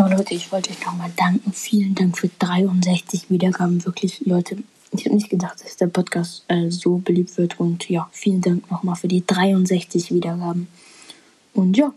Ja, Leute, ich wollte euch nochmal danken. Vielen Dank für 63 Wiedergaben. Wirklich, Leute, ich habe nicht gedacht, dass der Podcast äh, so beliebt wird. Und ja, vielen Dank nochmal für die 63 Wiedergaben. Und ja,